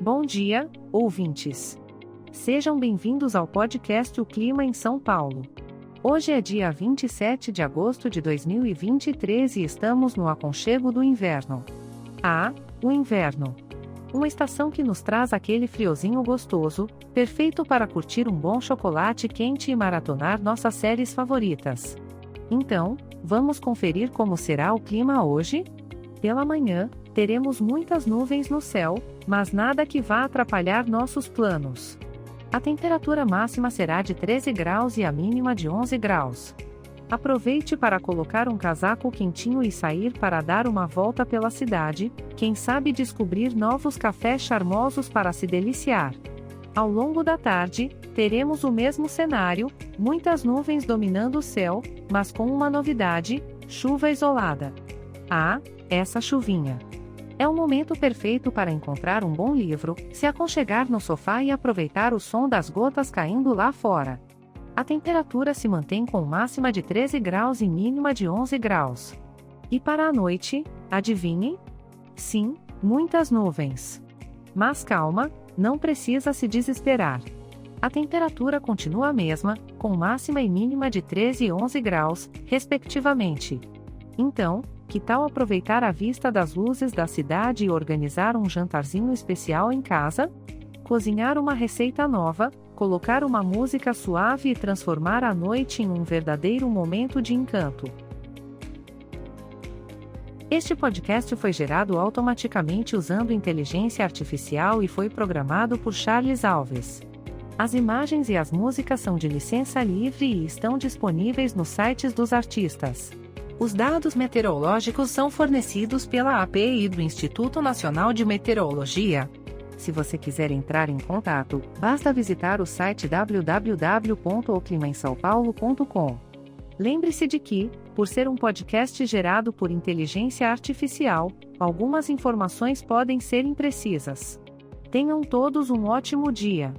Bom dia, ouvintes. Sejam bem-vindos ao podcast O Clima em São Paulo. Hoje é dia 27 de agosto de 2023 e estamos no aconchego do inverno. Ah, o inverno. Uma estação que nos traz aquele friozinho gostoso, perfeito para curtir um bom chocolate quente e maratonar nossas séries favoritas. Então, vamos conferir como será o clima hoje? Pela manhã, teremos muitas nuvens no céu, mas nada que vá atrapalhar nossos planos. A temperatura máxima será de 13 graus e a mínima de 11 graus. Aproveite para colocar um casaco quentinho e sair para dar uma volta pela cidade, quem sabe descobrir novos cafés charmosos para se deliciar. Ao longo da tarde, teremos o mesmo cenário, muitas nuvens dominando o céu, mas com uma novidade: chuva isolada. Ah, essa chuvinha! É o momento perfeito para encontrar um bom livro, se aconchegar no sofá e aproveitar o som das gotas caindo lá fora. A temperatura se mantém com máxima de 13 graus e mínima de 11 graus. E para a noite, adivinhe? Sim, muitas nuvens. Mas calma, não precisa se desesperar. A temperatura continua a mesma, com máxima e mínima de 13 e 11 graus, respectivamente. Então, que tal aproveitar a vista das luzes da cidade e organizar um jantarzinho especial em casa? Cozinhar uma receita nova, colocar uma música suave e transformar a noite em um verdadeiro momento de encanto. Este podcast foi gerado automaticamente usando inteligência artificial e foi programado por Charles Alves. As imagens e as músicas são de licença livre e estão disponíveis nos sites dos artistas. Os dados meteorológicos são fornecidos pela API do Instituto Nacional de Meteorologia. Se você quiser entrar em contato, basta visitar o site www.oclimaemsaopaulo.com. Lembre-se de que, por ser um podcast gerado por inteligência artificial, algumas informações podem ser imprecisas. Tenham todos um ótimo dia.